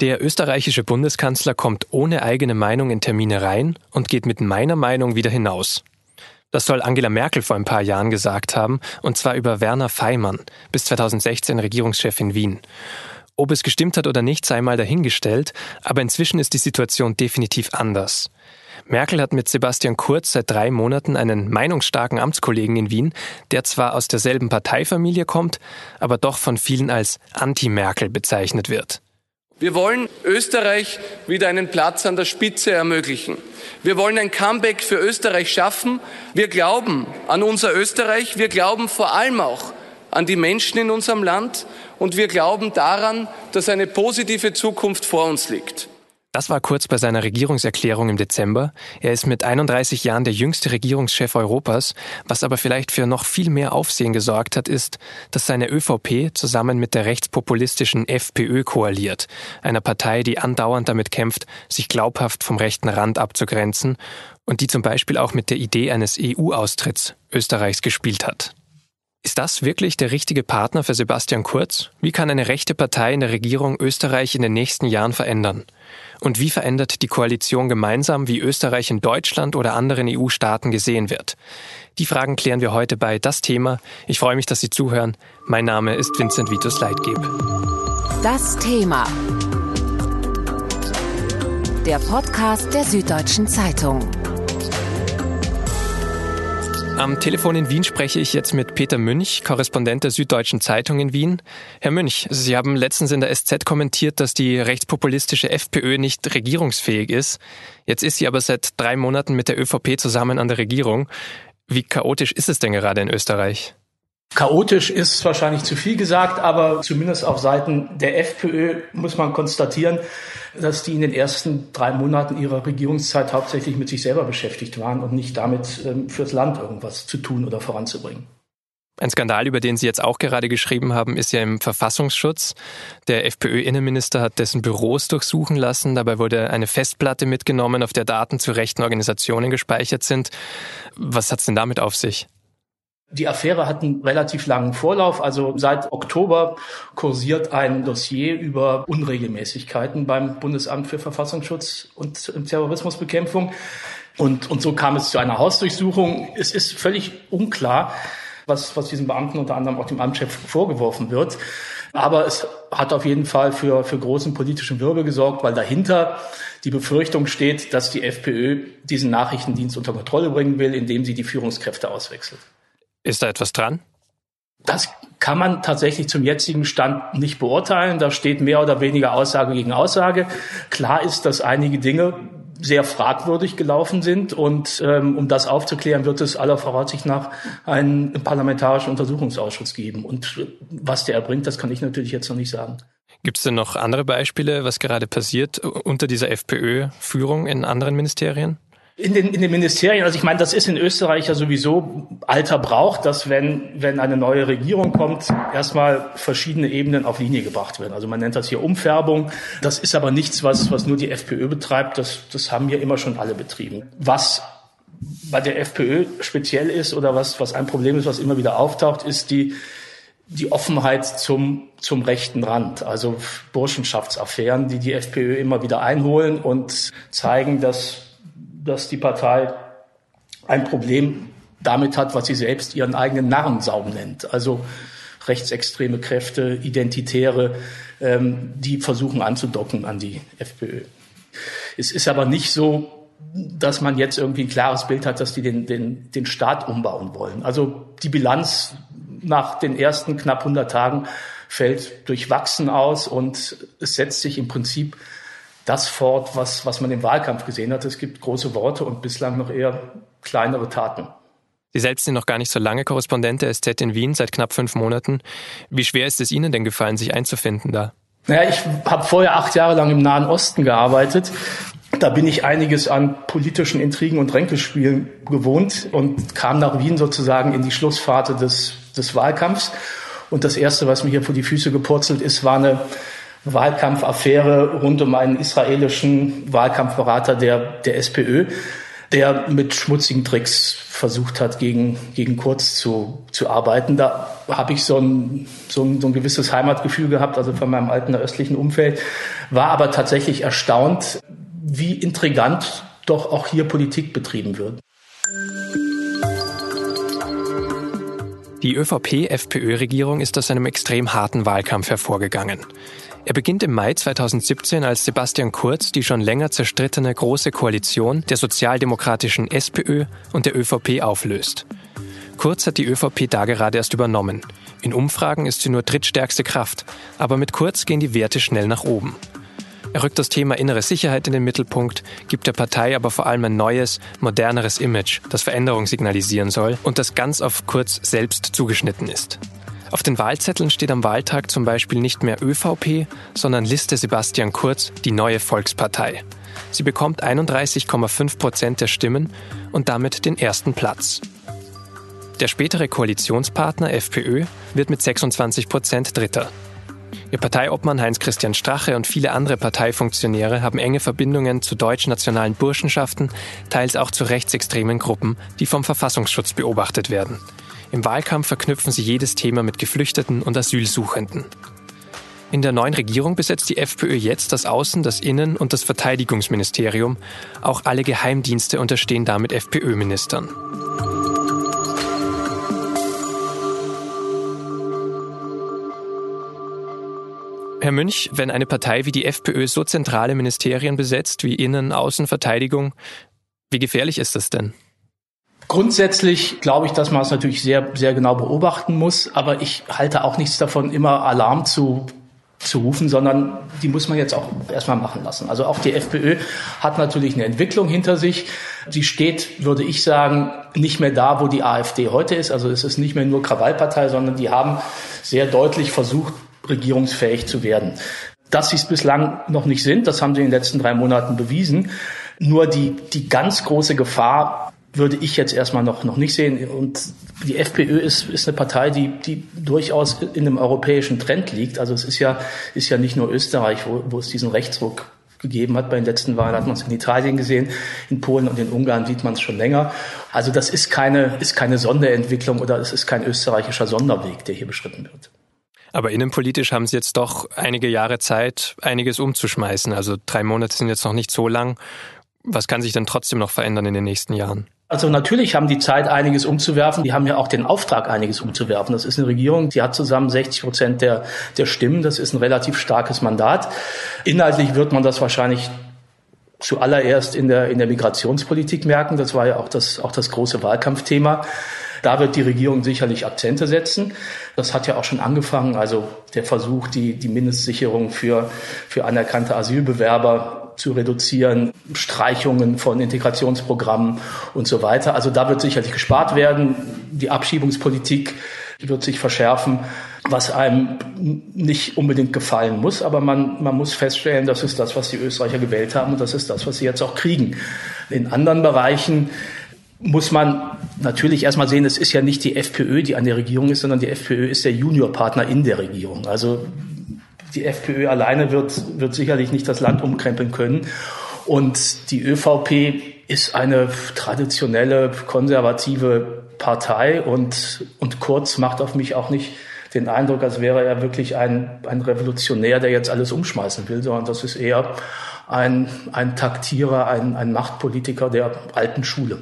Der österreichische Bundeskanzler kommt ohne eigene Meinung in Termine rein und geht mit meiner Meinung wieder hinaus. Das soll Angela Merkel vor ein paar Jahren gesagt haben, und zwar über Werner Feimann, bis 2016 Regierungschef in Wien. Ob es gestimmt hat oder nicht, sei mal dahingestellt, aber inzwischen ist die Situation definitiv anders. Merkel hat mit Sebastian Kurz seit drei Monaten einen meinungsstarken Amtskollegen in Wien, der zwar aus derselben Parteifamilie kommt, aber doch von vielen als Anti-Merkel bezeichnet wird. Wir wollen Österreich wieder einen Platz an der Spitze ermöglichen. Wir wollen ein Comeback für Österreich schaffen. Wir glauben an unser Österreich. Wir glauben vor allem auch an die Menschen in unserem Land. Und wir glauben daran, dass eine positive Zukunft vor uns liegt. Das war kurz bei seiner Regierungserklärung im Dezember. Er ist mit 31 Jahren der jüngste Regierungschef Europas. Was aber vielleicht für noch viel mehr Aufsehen gesorgt hat, ist, dass seine ÖVP zusammen mit der rechtspopulistischen FPÖ koaliert, einer Partei, die andauernd damit kämpft, sich glaubhaft vom rechten Rand abzugrenzen und die zum Beispiel auch mit der Idee eines EU-Austritts Österreichs gespielt hat. Ist das wirklich der richtige Partner für Sebastian Kurz? Wie kann eine rechte Partei in der Regierung Österreich in den nächsten Jahren verändern? Und wie verändert die Koalition gemeinsam, wie Österreich in Deutschland oder anderen EU-Staaten gesehen wird? Die Fragen klären wir heute bei Das Thema. Ich freue mich, dass Sie zuhören. Mein Name ist Vincent Vitus Leitgeb. Das Thema. Der Podcast der Süddeutschen Zeitung. Am Telefon in Wien spreche ich jetzt mit Peter Münch, Korrespondent der Süddeutschen Zeitung in Wien. Herr Münch, Sie haben letztens in der SZ kommentiert, dass die rechtspopulistische FPÖ nicht regierungsfähig ist. Jetzt ist sie aber seit drei Monaten mit der ÖVP zusammen an der Regierung. Wie chaotisch ist es denn gerade in Österreich? Chaotisch ist wahrscheinlich zu viel gesagt, aber zumindest auf Seiten der FPÖ muss man konstatieren, dass die in den ersten drei Monaten ihrer Regierungszeit hauptsächlich mit sich selber beschäftigt waren und nicht damit, ähm, fürs Land irgendwas zu tun oder voranzubringen. Ein Skandal, über den Sie jetzt auch gerade geschrieben haben, ist ja im Verfassungsschutz. Der FPÖ-Innenminister hat dessen Büros durchsuchen lassen. Dabei wurde eine Festplatte mitgenommen, auf der Daten zu rechten Organisationen gespeichert sind. Was hat's denn damit auf sich? Die Affäre hat einen relativ langen Vorlauf. Also seit Oktober kursiert ein Dossier über Unregelmäßigkeiten beim Bundesamt für Verfassungsschutz und Terrorismusbekämpfung. Und, und so kam es zu einer Hausdurchsuchung. Es ist völlig unklar, was, was diesem Beamten unter anderem auch dem Amtschef vorgeworfen wird. Aber es hat auf jeden Fall für, für großen politischen Wirbel gesorgt, weil dahinter die Befürchtung steht, dass die FPÖ diesen Nachrichtendienst unter Kontrolle bringen will, indem sie die Führungskräfte auswechselt. Ist da etwas dran? Das kann man tatsächlich zum jetzigen Stand nicht beurteilen. Da steht mehr oder weniger Aussage gegen Aussage. Klar ist, dass einige Dinge sehr fragwürdig gelaufen sind. Und ähm, um das aufzuklären, wird es aller Voraussicht nach einen parlamentarischen Untersuchungsausschuss geben. Und was der erbringt, das kann ich natürlich jetzt noch nicht sagen. Gibt es denn noch andere Beispiele, was gerade passiert unter dieser FPÖ-Führung in anderen Ministerien? In den, in den Ministerien, also ich meine, das ist in Österreich ja sowieso alter Brauch, dass wenn, wenn eine neue Regierung kommt, erstmal verschiedene Ebenen auf Linie gebracht werden. Also man nennt das hier Umfärbung. Das ist aber nichts, was, was nur die FPÖ betreibt. Das, das haben hier immer schon alle betrieben. Was bei der FPÖ speziell ist oder was, was ein Problem ist, was immer wieder auftaucht, ist die, die Offenheit zum, zum rechten Rand. Also Burschenschaftsaffären, die die FPÖ immer wieder einholen und zeigen, dass dass die Partei ein Problem damit hat, was sie selbst ihren eigenen Narrensaum nennt. Also rechtsextreme Kräfte, Identitäre, ähm, die versuchen anzudocken an die FPÖ. Es ist aber nicht so, dass man jetzt irgendwie ein klares Bild hat, dass die den, den, den Staat umbauen wollen. Also die Bilanz nach den ersten knapp 100 Tagen fällt durchwachsen aus und es setzt sich im Prinzip das fort, was, was man im Wahlkampf gesehen hat. Es gibt große Worte und bislang noch eher kleinere Taten. Sie selbst sind noch gar nicht so lange Korrespondent der SZ in Wien, seit knapp fünf Monaten. Wie schwer ist es Ihnen denn gefallen, sich einzufinden da? Naja, ich habe vorher acht Jahre lang im Nahen Osten gearbeitet. Da bin ich einiges an politischen Intrigen und Ränkespielen gewohnt und kam nach Wien sozusagen in die Schlussphase des, des Wahlkampfs. Und das Erste, was mir hier vor die Füße gepurzelt ist, war eine Wahlkampfaffäre rund um einen israelischen Wahlkampfberater der, der SPÖ. der mit schmutzigen Tricks versucht hat, gegen, gegen Kurz zu, zu arbeiten. Da habe ich so ein, so, ein, so ein gewisses Heimatgefühl gehabt, also von meinem alten östlichen Umfeld, war aber tatsächlich erstaunt, wie intrigant doch auch hier Politik betrieben wird. Die ÖVP-FPÖ-Regierung ist aus einem extrem harten Wahlkampf hervorgegangen. Er beginnt im Mai 2017, als Sebastian Kurz die schon länger zerstrittene Große Koalition der sozialdemokratischen SPÖ und der ÖVP auflöst. Kurz hat die ÖVP da gerade erst übernommen. In Umfragen ist sie nur drittstärkste Kraft, aber mit Kurz gehen die Werte schnell nach oben. Er rückt das Thema innere Sicherheit in den Mittelpunkt, gibt der Partei aber vor allem ein neues, moderneres Image, das Veränderung signalisieren soll und das ganz auf Kurz selbst zugeschnitten ist. Auf den Wahlzetteln steht am Wahltag zum Beispiel nicht mehr ÖVP, sondern Liste Sebastian Kurz, die neue Volkspartei. Sie bekommt 31,5 Prozent der Stimmen und damit den ersten Platz. Der spätere Koalitionspartner FPÖ wird mit 26 Prozent Dritter. Ihr Parteiobmann Heinz-Christian Strache und viele andere Parteifunktionäre haben enge Verbindungen zu deutsch-nationalen Burschenschaften, teils auch zu rechtsextremen Gruppen, die vom Verfassungsschutz beobachtet werden. Im Wahlkampf verknüpfen sie jedes Thema mit Geflüchteten und Asylsuchenden. In der neuen Regierung besetzt die FPÖ jetzt das Außen-, das Innen- und das Verteidigungsministerium. Auch alle Geheimdienste unterstehen damit FPÖ-Ministern. Herr Münch, wenn eine Partei wie die FPÖ so zentrale Ministerien besetzt wie Innen-, Außen-, Verteidigung, wie gefährlich ist das denn? Grundsätzlich glaube ich, dass man es natürlich sehr, sehr genau beobachten muss, aber ich halte auch nichts davon, immer Alarm zu, zu rufen, sondern die muss man jetzt auch erstmal machen lassen. Also auch die FPÖ hat natürlich eine Entwicklung hinter sich. Sie steht, würde ich sagen, nicht mehr da, wo die AfD heute ist. Also es ist nicht mehr nur Krawallpartei, sondern die haben sehr deutlich versucht, regierungsfähig zu werden. Dass sie es bislang noch nicht sind, das haben sie in den letzten drei Monaten bewiesen. Nur die, die ganz große Gefahr würde ich jetzt erstmal noch, noch nicht sehen. Und die FPÖ ist, ist eine Partei, die, die durchaus in einem europäischen Trend liegt. Also es ist ja, ist ja nicht nur Österreich, wo, wo es diesen Rechtsruck gegeben hat. Bei den letzten Wahlen hat man es in Italien gesehen, in Polen und in Ungarn sieht man es schon länger. Also das ist keine, ist keine Sonderentwicklung oder es ist kein österreichischer Sonderweg, der hier beschritten wird. Aber innenpolitisch haben Sie jetzt doch einige Jahre Zeit, einiges umzuschmeißen. Also drei Monate sind jetzt noch nicht so lang. Was kann sich denn trotzdem noch verändern in den nächsten Jahren? Also natürlich haben die Zeit, einiges umzuwerfen. Die haben ja auch den Auftrag, einiges umzuwerfen. Das ist eine Regierung, die hat zusammen 60 Prozent der, der Stimmen. Das ist ein relativ starkes Mandat. Inhaltlich wird man das wahrscheinlich zuallererst in der, in der Migrationspolitik merken. Das war ja auch das, auch das große Wahlkampfthema. Da wird die Regierung sicherlich Akzente setzen. Das hat ja auch schon angefangen. Also der Versuch, die, die Mindestsicherung für, für anerkannte Asylbewerber zu reduzieren, Streichungen von Integrationsprogrammen und so weiter. Also da wird sicherlich gespart werden. Die Abschiebungspolitik wird sich verschärfen, was einem nicht unbedingt gefallen muss. Aber man, man muss feststellen, das ist das, was die Österreicher gewählt haben und das ist das, was sie jetzt auch kriegen. In anderen Bereichen muss man natürlich erstmal sehen, es ist ja nicht die FPÖ, die an der Regierung ist, sondern die FPÖ ist der Juniorpartner in der Regierung. Also die FPÖ alleine wird, wird sicherlich nicht das Land umkrempeln können. Und die ÖVP ist eine traditionelle, konservative Partei und, und Kurz macht auf mich auch nicht den Eindruck, als wäre er wirklich ein, ein Revolutionär, der jetzt alles umschmeißen will, sondern das ist eher ein, ein Taktierer, ein, ein Machtpolitiker der alten Schule.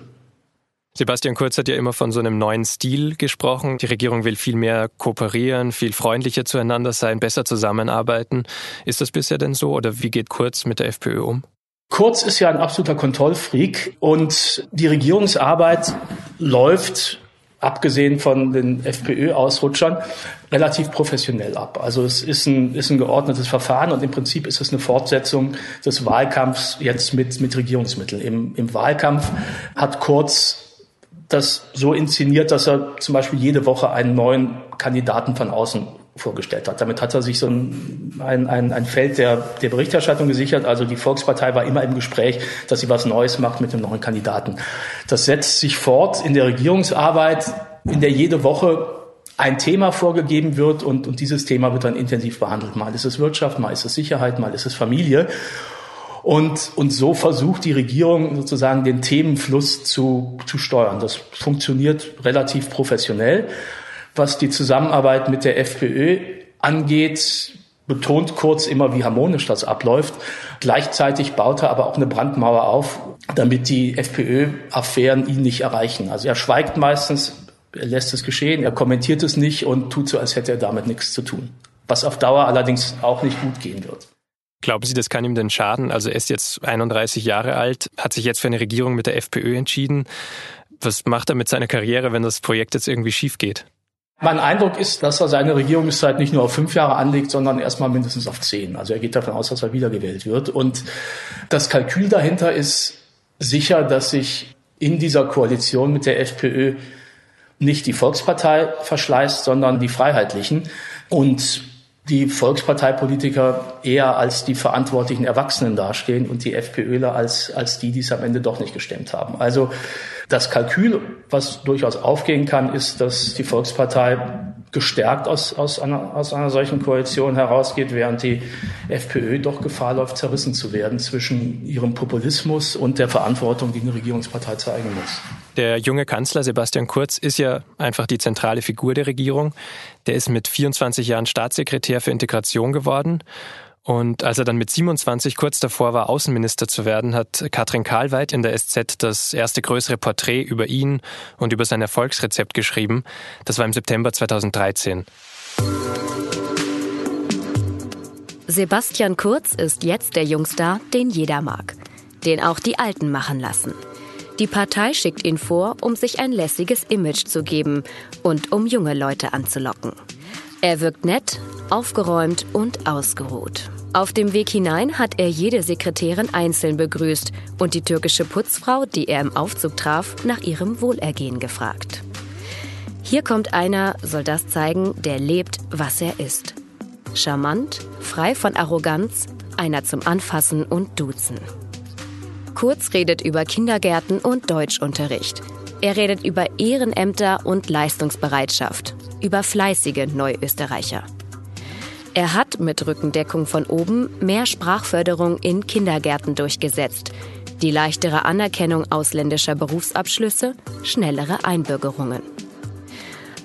Sebastian Kurz hat ja immer von so einem neuen Stil gesprochen. Die Regierung will viel mehr kooperieren, viel freundlicher zueinander sein, besser zusammenarbeiten. Ist das bisher denn so oder wie geht Kurz mit der FPÖ um? Kurz ist ja ein absoluter Kontrollfreak und die Regierungsarbeit läuft abgesehen von den FPÖ-Ausrutschern, relativ professionell ab. Also es ist ein, ist ein geordnetes Verfahren und im Prinzip ist es eine Fortsetzung des Wahlkampfs jetzt mit, mit Regierungsmitteln. Im, Im Wahlkampf hat Kurz das so inszeniert, dass er zum Beispiel jede Woche einen neuen Kandidaten von außen vorgestellt hat. Damit hat er sich so ein, ein, ein, Feld der, der Berichterstattung gesichert. Also die Volkspartei war immer im Gespräch, dass sie was Neues macht mit einem neuen Kandidaten. Das setzt sich fort in der Regierungsarbeit, in der jede Woche ein Thema vorgegeben wird und, und dieses Thema wird dann intensiv behandelt. Mal ist es Wirtschaft, mal ist es Sicherheit, mal ist es Familie. Und, und so versucht die Regierung sozusagen den Themenfluss zu, zu steuern. Das funktioniert relativ professionell. Was die Zusammenarbeit mit der FPÖ angeht, betont kurz immer, wie harmonisch das abläuft. Gleichzeitig baut er aber auch eine Brandmauer auf, damit die FPÖ-Affären ihn nicht erreichen. Also er schweigt meistens, er lässt es geschehen, er kommentiert es nicht und tut so, als hätte er damit nichts zu tun. Was auf Dauer allerdings auch nicht gut gehen wird. Glauben Sie, das kann ihm denn schaden? Also er ist jetzt 31 Jahre alt, hat sich jetzt für eine Regierung mit der FPÖ entschieden. Was macht er mit seiner Karriere, wenn das Projekt jetzt irgendwie schief geht? Mein Eindruck ist, dass er seine Regierungszeit nicht nur auf fünf Jahre anlegt, sondern erstmal mindestens auf zehn. Also er geht davon aus, dass er wiedergewählt wird. Und das Kalkül dahinter ist sicher, dass sich in dieser Koalition mit der FPÖ nicht die Volkspartei verschleißt, sondern die Freiheitlichen. Und die Volksparteipolitiker eher als die verantwortlichen Erwachsenen dastehen und die FPÖler als, als die, die es am Ende doch nicht gestemmt haben. Also das Kalkül, was durchaus aufgehen kann, ist, dass die Volkspartei gestärkt aus, aus, einer, aus einer solchen Koalition herausgeht, während die FPÖ doch Gefahr läuft, zerrissen zu werden zwischen ihrem Populismus und der Verantwortung, die eine Regierungspartei zeigen muss. Der junge Kanzler Sebastian Kurz ist ja einfach die zentrale Figur der Regierung. Der ist mit 24 Jahren Staatssekretär für Integration geworden und als er dann mit 27 kurz davor war, Außenminister zu werden, hat Katrin Karlweit in der SZ das erste größere Porträt über ihn und über sein Erfolgsrezept geschrieben. Das war im September 2013. Sebastian Kurz ist jetzt der Jungstar, den jeder mag. Den auch die Alten machen lassen. Die Partei schickt ihn vor, um sich ein lässiges Image zu geben und um junge Leute anzulocken. Er wirkt nett, aufgeräumt und ausgeruht. Auf dem Weg hinein hat er jede Sekretärin einzeln begrüßt und die türkische Putzfrau, die er im Aufzug traf, nach ihrem Wohlergehen gefragt. Hier kommt einer, soll das zeigen, der lebt, was er ist. Charmant, frei von Arroganz, einer zum Anfassen und Duzen. Kurz redet über Kindergärten und Deutschunterricht. Er redet über Ehrenämter und Leistungsbereitschaft, über fleißige Neuösterreicher. Er hat mit Rückendeckung von oben mehr Sprachförderung in Kindergärten durchgesetzt, die leichtere Anerkennung ausländischer Berufsabschlüsse, schnellere Einbürgerungen.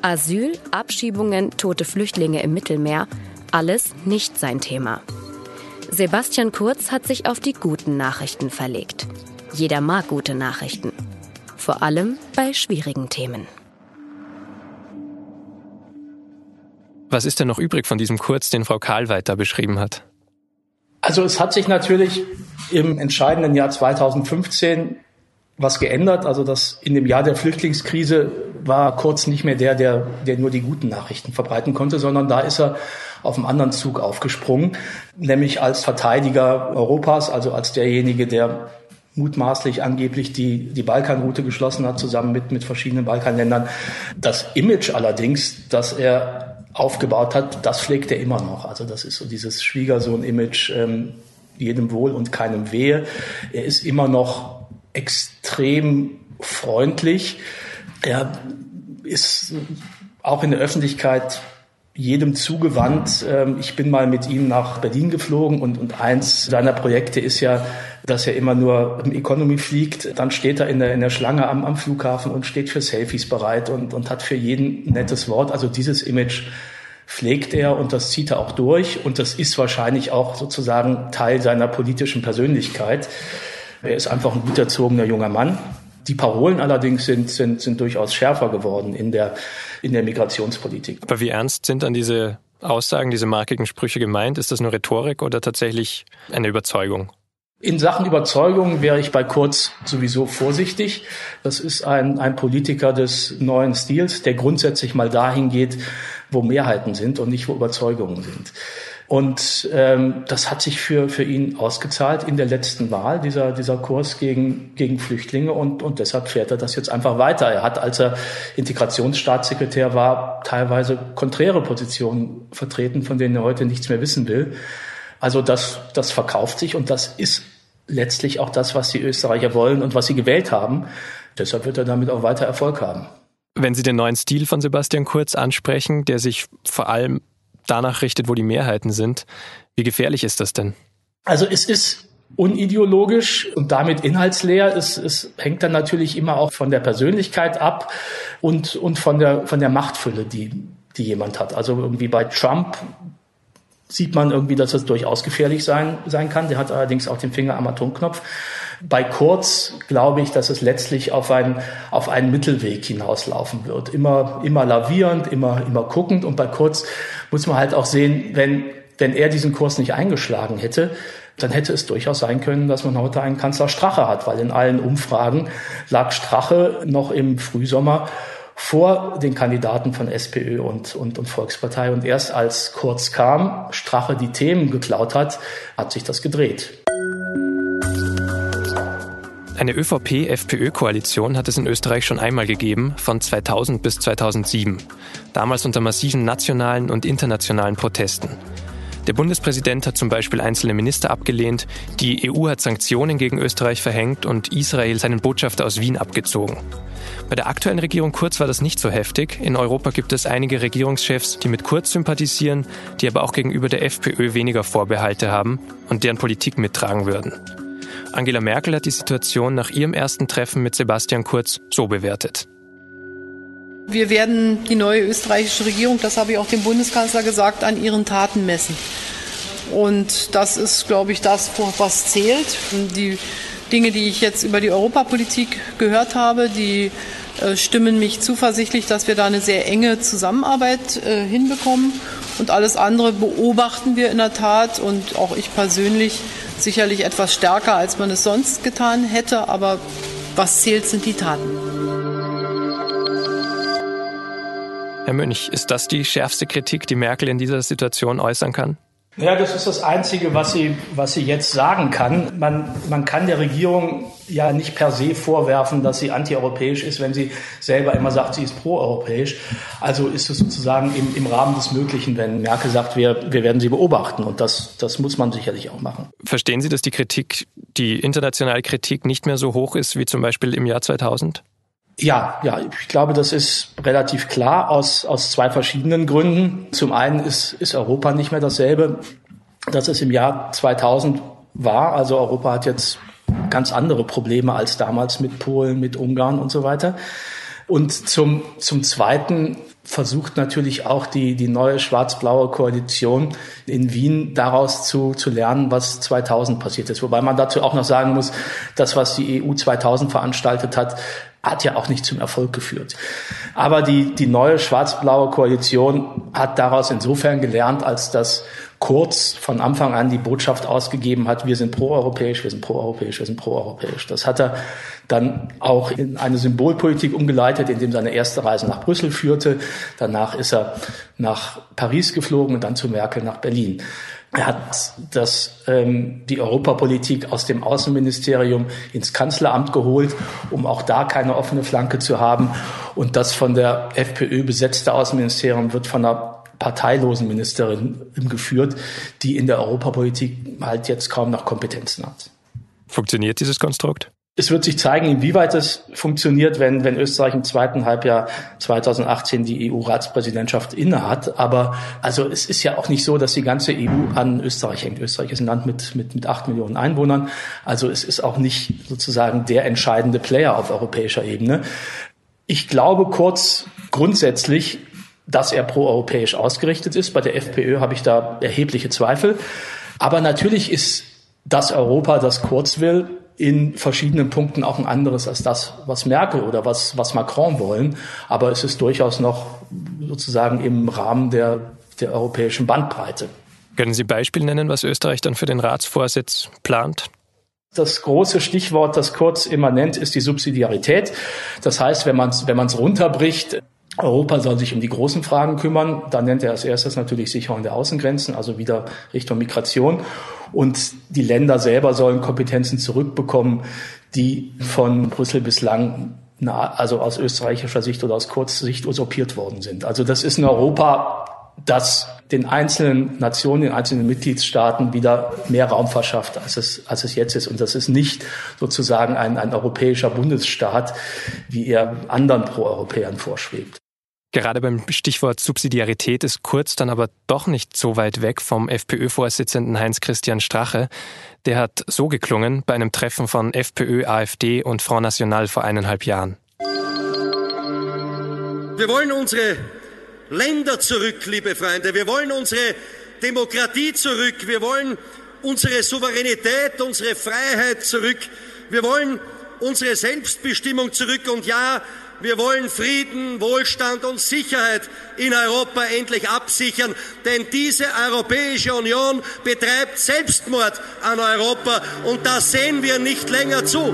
Asyl, Abschiebungen, tote Flüchtlinge im Mittelmeer, alles nicht sein Thema. Sebastian Kurz hat sich auf die guten Nachrichten verlegt. Jeder mag gute Nachrichten. Vor allem bei schwierigen Themen. Was ist denn noch übrig von diesem Kurz, den Frau Karlweit da beschrieben hat? Also es hat sich natürlich im entscheidenden Jahr 2015 was geändert. Also das in dem Jahr der Flüchtlingskrise war Kurz nicht mehr der, der, der nur die guten Nachrichten verbreiten konnte, sondern da ist er auf einen anderen Zug aufgesprungen, nämlich als Verteidiger Europas, also als derjenige, der mutmaßlich angeblich die, die Balkanroute geschlossen hat, zusammen mit, mit verschiedenen Balkanländern. Das Image allerdings, das er aufgebaut hat, das pflegt er immer noch. Also das ist so dieses Schwiegersohn-Image, ähm, jedem Wohl und keinem Wehe. Er ist immer noch extrem freundlich. Er ist auch in der Öffentlichkeit jedem zugewandt. Ähm, ich bin mal mit ihm nach Berlin geflogen und, und eins seiner Projekte ist ja, dass er immer nur im Economy fliegt. Dann steht er in der, in der Schlange am, am Flughafen und steht für Selfies bereit und, und hat für jeden nettes Wort. Also dieses Image pflegt er und das zieht er auch durch und das ist wahrscheinlich auch sozusagen Teil seiner politischen Persönlichkeit. Er ist einfach ein gut erzogener junger Mann. Die Parolen allerdings sind, sind, sind durchaus schärfer geworden in der, in der Migrationspolitik. Aber wie ernst sind dann diese Aussagen, diese markigen Sprüche gemeint? Ist das nur Rhetorik oder tatsächlich eine Überzeugung? In Sachen Überzeugung wäre ich bei Kurz sowieso vorsichtig. Das ist ein, ein Politiker des neuen Stils, der grundsätzlich mal dahin geht, wo Mehrheiten sind und nicht wo Überzeugungen sind. Und ähm, das hat sich für, für ihn ausgezahlt in der letzten Wahl, dieser, dieser Kurs gegen, gegen Flüchtlinge. Und, und deshalb fährt er das jetzt einfach weiter. Er hat, als er Integrationsstaatssekretär war, teilweise konträre Positionen vertreten, von denen er heute nichts mehr wissen will. Also das, das verkauft sich und das ist letztlich auch das, was die Österreicher wollen und was sie gewählt haben. Deshalb wird er damit auch weiter Erfolg haben. Wenn Sie den neuen Stil von Sebastian Kurz ansprechen, der sich vor allem danach richtet, wo die Mehrheiten sind, wie gefährlich ist das denn? Also es ist unideologisch und damit inhaltsleer. Es, es hängt dann natürlich immer auch von der Persönlichkeit ab und, und von der, von der Machtfülle, die, die jemand hat. Also irgendwie bei Trump sieht man irgendwie, dass das durchaus gefährlich sein, sein kann. Der hat allerdings auch den Finger am Atomknopf. Bei Kurz glaube ich, dass es letztlich auf einen, auf einen Mittelweg hinauslaufen wird. Immer, immer lavierend, immer, immer guckend. Und bei Kurz muss man halt auch sehen, wenn, wenn er diesen Kurs nicht eingeschlagen hätte, dann hätte es durchaus sein können, dass man heute einen Kanzler Strache hat, weil in allen Umfragen lag Strache noch im Frühsommer vor den Kandidaten von SPÖ und, und, und Volkspartei. Und erst als Kurz kam, Strache die Themen geklaut hat, hat sich das gedreht. Eine ÖVP-FPÖ-Koalition hat es in Österreich schon einmal gegeben, von 2000 bis 2007. Damals unter massiven nationalen und internationalen Protesten. Der Bundespräsident hat zum Beispiel einzelne Minister abgelehnt, die EU hat Sanktionen gegen Österreich verhängt und Israel seinen Botschafter aus Wien abgezogen. Bei der aktuellen Regierung Kurz war das nicht so heftig. In Europa gibt es einige Regierungschefs, die mit Kurz sympathisieren, die aber auch gegenüber der FPÖ weniger Vorbehalte haben und deren Politik mittragen würden. Angela Merkel hat die Situation nach ihrem ersten Treffen mit Sebastian Kurz so bewertet. Wir werden die neue österreichische Regierung, das habe ich auch dem Bundeskanzler gesagt, an ihren Taten messen. Und das ist, glaube ich, das, was zählt. Die Dinge, die ich jetzt über die Europapolitik gehört habe, die äh, stimmen mich zuversichtlich, dass wir da eine sehr enge Zusammenarbeit äh, hinbekommen. Und alles andere beobachten wir in der Tat und auch ich persönlich sicherlich etwas stärker, als man es sonst getan hätte. Aber was zählt, sind die Taten. Herr Münch, ist das die schärfste Kritik, die Merkel in dieser Situation äußern kann? Ja, das ist das Einzige, was sie, was sie jetzt sagen kann. Man, man kann der Regierung ja nicht per se vorwerfen, dass sie antieuropäisch ist, wenn sie selber immer sagt, sie ist proeuropäisch. Also ist es sozusagen im, im Rahmen des Möglichen, wenn Merkel sagt, wir, wir werden sie beobachten. Und das, das muss man sicherlich auch machen. Verstehen Sie, dass die Kritik, die internationale Kritik nicht mehr so hoch ist wie zum Beispiel im Jahr 2000? Ja, ja, ich glaube, das ist relativ klar aus, aus zwei verschiedenen Gründen. Zum einen ist, ist Europa nicht mehr dasselbe, das es im Jahr 2000 war. Also Europa hat jetzt ganz andere Probleme als damals mit Polen, mit Ungarn und so weiter. Und zum, zum Zweiten versucht natürlich auch die, die neue schwarz-blaue Koalition in Wien daraus zu, zu lernen, was 2000 passiert ist. Wobei man dazu auch noch sagen muss, das, was die EU 2000 veranstaltet hat, hat ja auch nicht zum Erfolg geführt. Aber die, die neue schwarz-blaue Koalition hat daraus insofern gelernt, als dass Kurz von Anfang an die Botschaft ausgegeben hat, wir sind proeuropäisch, wir sind proeuropäisch, wir sind proeuropäisch. Das hat er dann auch in eine Symbolpolitik umgeleitet, indem seine erste Reise nach Brüssel führte. Danach ist er nach Paris geflogen und dann zu Merkel nach Berlin. Er hat das, ähm, die Europapolitik aus dem Außenministerium ins Kanzleramt geholt, um auch da keine offene Flanke zu haben. Und das von der FPÖ besetzte Außenministerium wird von einer parteilosen Ministerin geführt, die in der Europapolitik halt jetzt kaum noch Kompetenzen hat. Funktioniert dieses Konstrukt? Es wird sich zeigen, inwieweit es funktioniert, wenn, wenn Österreich im zweiten Halbjahr 2018 die EU-Ratspräsidentschaft innehat. Aber also es ist ja auch nicht so, dass die ganze EU an Österreich hängt. Österreich ist ein Land mit, mit, mit acht Millionen Einwohnern. Also es ist auch nicht sozusagen der entscheidende Player auf europäischer Ebene. Ich glaube kurz grundsätzlich, dass er proeuropäisch ausgerichtet ist. Bei der FPÖ habe ich da erhebliche Zweifel. Aber natürlich ist das Europa, das Kurz will, in verschiedenen Punkten auch ein anderes als das, was Merkel oder was, was Macron wollen. Aber es ist durchaus noch sozusagen im Rahmen der, der europäischen Bandbreite. Können Sie Beispiel nennen, was Österreich dann für den Ratsvorsitz plant? Das große Stichwort, das Kurz immer nennt, ist die Subsidiarität. Das heißt, wenn man es wenn man's runterbricht, Europa soll sich um die großen Fragen kümmern. Da nennt er als erstes natürlich Sicherung der Außengrenzen, also wieder Richtung Migration. Und die Länder selber sollen Kompetenzen zurückbekommen, die von Brüssel bislang also aus österreichischer Sicht oder aus Kurzsicht usurpiert worden sind. Also das ist ein Europa, das den einzelnen Nationen, den einzelnen Mitgliedstaaten wieder mehr Raum verschafft, als es, als es jetzt ist. Und das ist nicht sozusagen ein, ein europäischer Bundesstaat, wie er anderen Pro-Europäern vorschwebt. Gerade beim Stichwort Subsidiarität ist Kurz dann aber doch nicht so weit weg vom FPÖ-Vorsitzenden Heinz-Christian Strache. Der hat so geklungen bei einem Treffen von FPÖ, AfD und Front National vor eineinhalb Jahren. Wir wollen unsere Länder zurück, liebe Freunde. Wir wollen unsere Demokratie zurück. Wir wollen unsere Souveränität, unsere Freiheit zurück. Wir wollen unsere Selbstbestimmung zurück. Und ja, wir wollen Frieden, Wohlstand und Sicherheit in Europa endlich absichern, denn diese Europäische Union betreibt Selbstmord an Europa und das sehen wir nicht länger zu.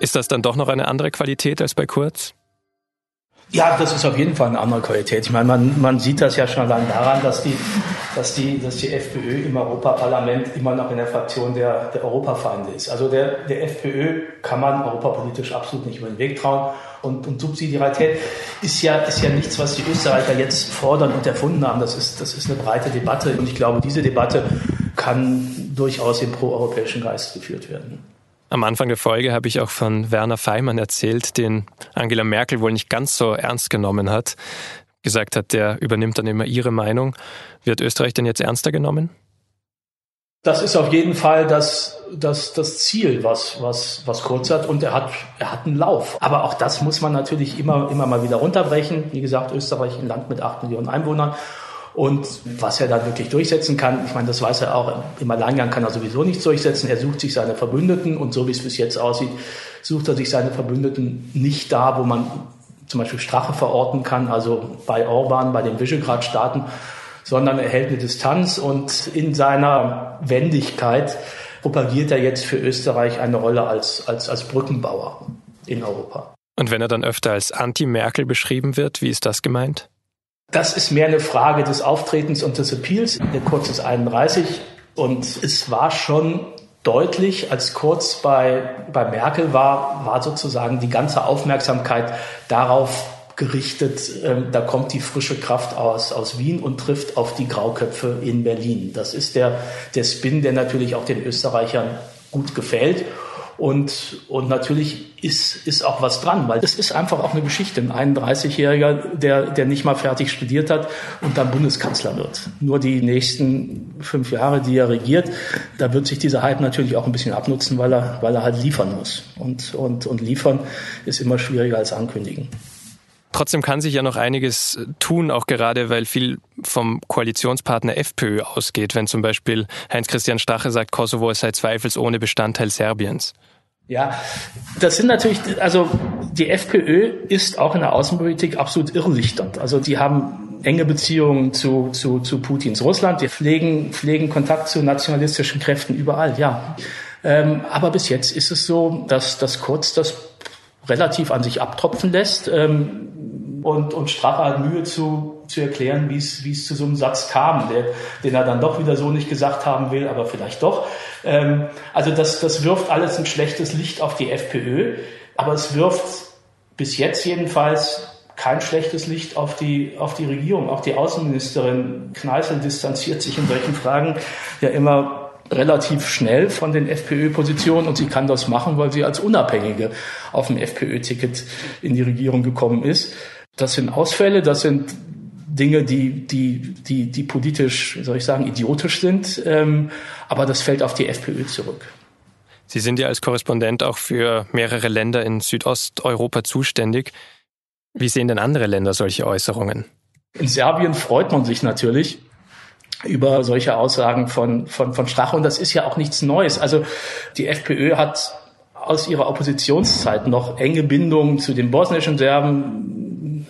Ist das dann doch noch eine andere Qualität als bei Kurz? Ja, das ist auf jeden Fall eine andere Qualität. Ich meine, man, man sieht das ja schon allein daran, dass die, dass die, dass die FPÖ im Europaparlament immer noch in der Fraktion der, der Europafeinde ist. Also der, der FPÖ kann man europapolitisch absolut nicht über den Weg trauen. Und, und Subsidiarität ist ja, ist ja nichts, was die Österreicher jetzt fordern und erfunden haben. Das ist, das ist eine breite Debatte. Und ich glaube, diese Debatte kann durchaus im proeuropäischen Geist geführt werden. Am Anfang der Folge habe ich auch von Werner Feimann erzählt, den Angela Merkel wohl nicht ganz so ernst genommen hat. Gesagt hat, der übernimmt dann immer ihre Meinung. Wird Österreich denn jetzt ernster genommen? Das ist auf jeden Fall das, das, das Ziel, was, was, was Kurz hat. Und er hat, er hat einen Lauf. Aber auch das muss man natürlich immer, immer mal wieder runterbrechen. Wie gesagt, Österreich ein Land mit acht Millionen Einwohnern. Und was er dann wirklich durchsetzen kann, ich meine, das weiß er auch, im Alleingang kann er sowieso nichts durchsetzen. Er sucht sich seine Verbündeten und so wie es bis jetzt aussieht, sucht er sich seine Verbündeten nicht da, wo man zum Beispiel Strache verorten kann, also bei Orban, bei den Visegrad-Staaten, sondern er hält eine Distanz und in seiner Wendigkeit propagiert er jetzt für Österreich eine Rolle als, als, als Brückenbauer in Europa. Und wenn er dann öfter als Anti-Merkel beschrieben wird, wie ist das gemeint? Das ist mehr eine Frage des Auftretens und des Appeals. Der Kurz ist 31 und es war schon deutlich, als Kurz bei, bei Merkel war, war sozusagen die ganze Aufmerksamkeit darauf gerichtet, äh, da kommt die frische Kraft aus, aus Wien und trifft auf die Grauköpfe in Berlin. Das ist der, der Spin, der natürlich auch den Österreichern gut gefällt. Und, und natürlich ist, ist auch was dran, weil das ist einfach auch eine Geschichte. Ein 31-Jähriger, der, der nicht mal fertig studiert hat und dann Bundeskanzler wird. Nur die nächsten fünf Jahre, die er regiert, da wird sich dieser Hype natürlich auch ein bisschen abnutzen, weil er, weil er halt liefern muss. Und, und, und liefern ist immer schwieriger als ankündigen. Trotzdem kann sich ja noch einiges tun, auch gerade weil viel vom Koalitionspartner FPÖ ausgeht, wenn zum Beispiel Heinz-Christian Strache sagt, Kosovo sei zweifelsohne Bestandteil Serbiens. Ja, das sind natürlich, also die FPÖ ist auch in der Außenpolitik absolut irrlichternd. Also die haben enge Beziehungen zu, zu, zu Putins Russland, die pflegen, pflegen Kontakt zu nationalistischen Kräften überall, ja. Ähm, aber bis jetzt ist es so, dass das Kurz das relativ an sich abtropfen lässt. Ähm, und, und Strache hat Mühe zu, zu erklären, wie es, wie es zu so einem Satz kam, der, den er dann doch wieder so nicht gesagt haben will, aber vielleicht doch. Ähm, also das, das wirft alles ein schlechtes Licht auf die FPÖ, aber es wirft bis jetzt jedenfalls kein schlechtes Licht auf die, auf die Regierung. Auch die Außenministerin Kneißl distanziert sich in solchen Fragen ja immer relativ schnell von den FPÖ-Positionen und sie kann das machen, weil sie als Unabhängige auf dem FPÖ-Ticket in die Regierung gekommen ist. Das sind Ausfälle, das sind Dinge, die, die, die, die politisch, soll ich sagen, idiotisch sind, ähm, aber das fällt auf die FPÖ zurück. Sie sind ja als Korrespondent auch für mehrere Länder in Südosteuropa zuständig. Wie sehen denn andere Länder solche Äußerungen? In Serbien freut man sich natürlich über solche Aussagen von, von, von Strache. Und das ist ja auch nichts Neues. Also die FPÖ hat aus ihrer Oppositionszeit noch enge Bindungen zu den bosnischen Serben,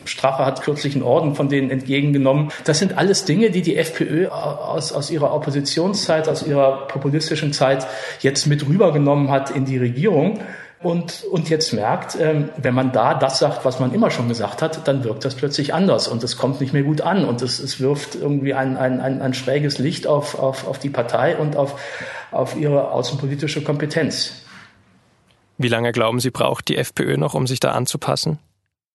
Strache hat kürzlich einen Orden von denen entgegengenommen. Das sind alles Dinge, die die FPÖ aus, aus ihrer Oppositionszeit, aus ihrer populistischen Zeit jetzt mit rübergenommen hat in die Regierung und, und jetzt merkt, ähm, wenn man da das sagt, was man immer schon gesagt hat, dann wirkt das plötzlich anders und es kommt nicht mehr gut an und es, es wirft irgendwie ein, ein, ein, ein schräges Licht auf, auf, auf die Partei und auf, auf ihre außenpolitische Kompetenz. Wie lange glauben Sie, braucht die FPÖ noch, um sich da anzupassen?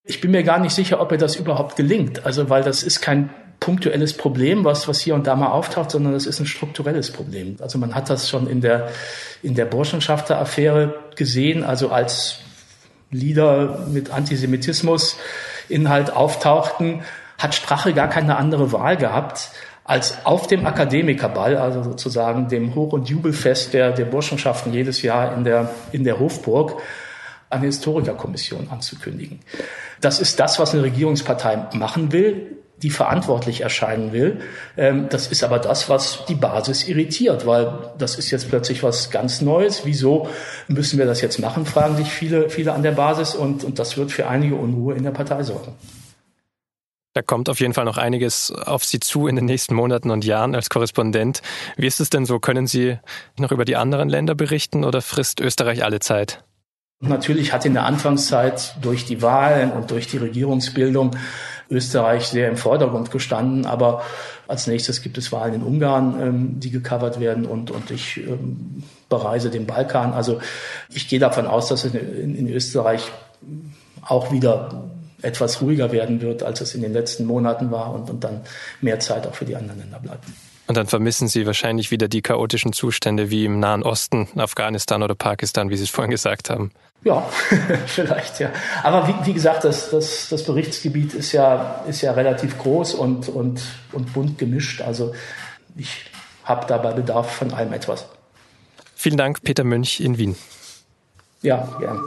Ich bin mir gar nicht sicher, ob mir das überhaupt gelingt. Also, weil das ist kein punktuelles Problem, was, was hier und da mal auftaucht, sondern das ist ein strukturelles Problem. Also man hat das schon in der, in der Burschenschafter-Affäre gesehen, also als Lieder mit Antisemitismus Inhalt auftauchten, hat Strache gar keine andere Wahl gehabt, als auf dem Akademikerball, also sozusagen dem Hoch- und Jubelfest der, der Burschenschaften jedes Jahr in der, in der Hofburg, eine Historikerkommission anzukündigen. Das ist das, was eine Regierungspartei machen will, die verantwortlich erscheinen will. Ähm, das ist aber das, was die Basis irritiert, weil das ist jetzt plötzlich was ganz Neues. Wieso müssen wir das jetzt machen, fragen sich viele, viele an der Basis und, und das wird für einige Unruhe in der Partei sorgen. Da kommt auf jeden Fall noch einiges auf Sie zu in den nächsten Monaten und Jahren als Korrespondent. Wie ist es denn so? Können Sie noch über die anderen Länder berichten oder frisst Österreich alle Zeit? Natürlich hat in der Anfangszeit durch die Wahlen und durch die Regierungsbildung Österreich sehr im Vordergrund gestanden. Aber als nächstes gibt es Wahlen in Ungarn, ähm, die gecovert werden und, und ich ähm, bereise den Balkan. Also ich gehe davon aus, dass in, in Österreich auch wieder etwas ruhiger werden wird, als es in den letzten Monaten war und, und dann mehr Zeit auch für die anderen Länder bleibt. Und dann vermissen Sie wahrscheinlich wieder die chaotischen Zustände wie im Nahen Osten, Afghanistan oder Pakistan, wie Sie es vorhin gesagt haben. Ja, vielleicht, ja. Aber wie, wie gesagt, das, das, das Berichtsgebiet ist ja, ist ja relativ groß und, und, und bunt gemischt. Also ich habe dabei Bedarf von allem etwas. Vielen Dank, Peter Münch in Wien. Ja, gern.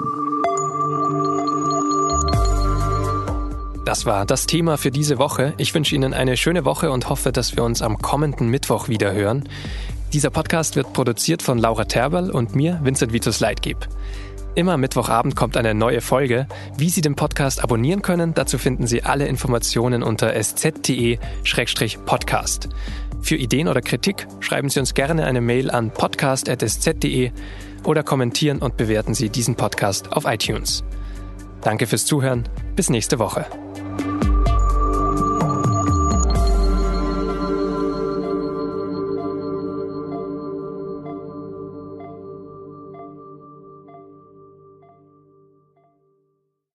Das war das Thema für diese Woche. Ich wünsche Ihnen eine schöne Woche und hoffe, dass wir uns am kommenden Mittwoch wieder hören. Dieser Podcast wird produziert von Laura Terberl und mir, Vincent Vitus Leitgeb. Immer Mittwochabend kommt eine neue Folge. Wie Sie den Podcast abonnieren können, dazu finden Sie alle Informationen unter sz.de-podcast. Für Ideen oder Kritik schreiben Sie uns gerne eine Mail an podcast.sz.de oder kommentieren und bewerten Sie diesen Podcast auf iTunes. Danke fürs Zuhören. Bis nächste Woche.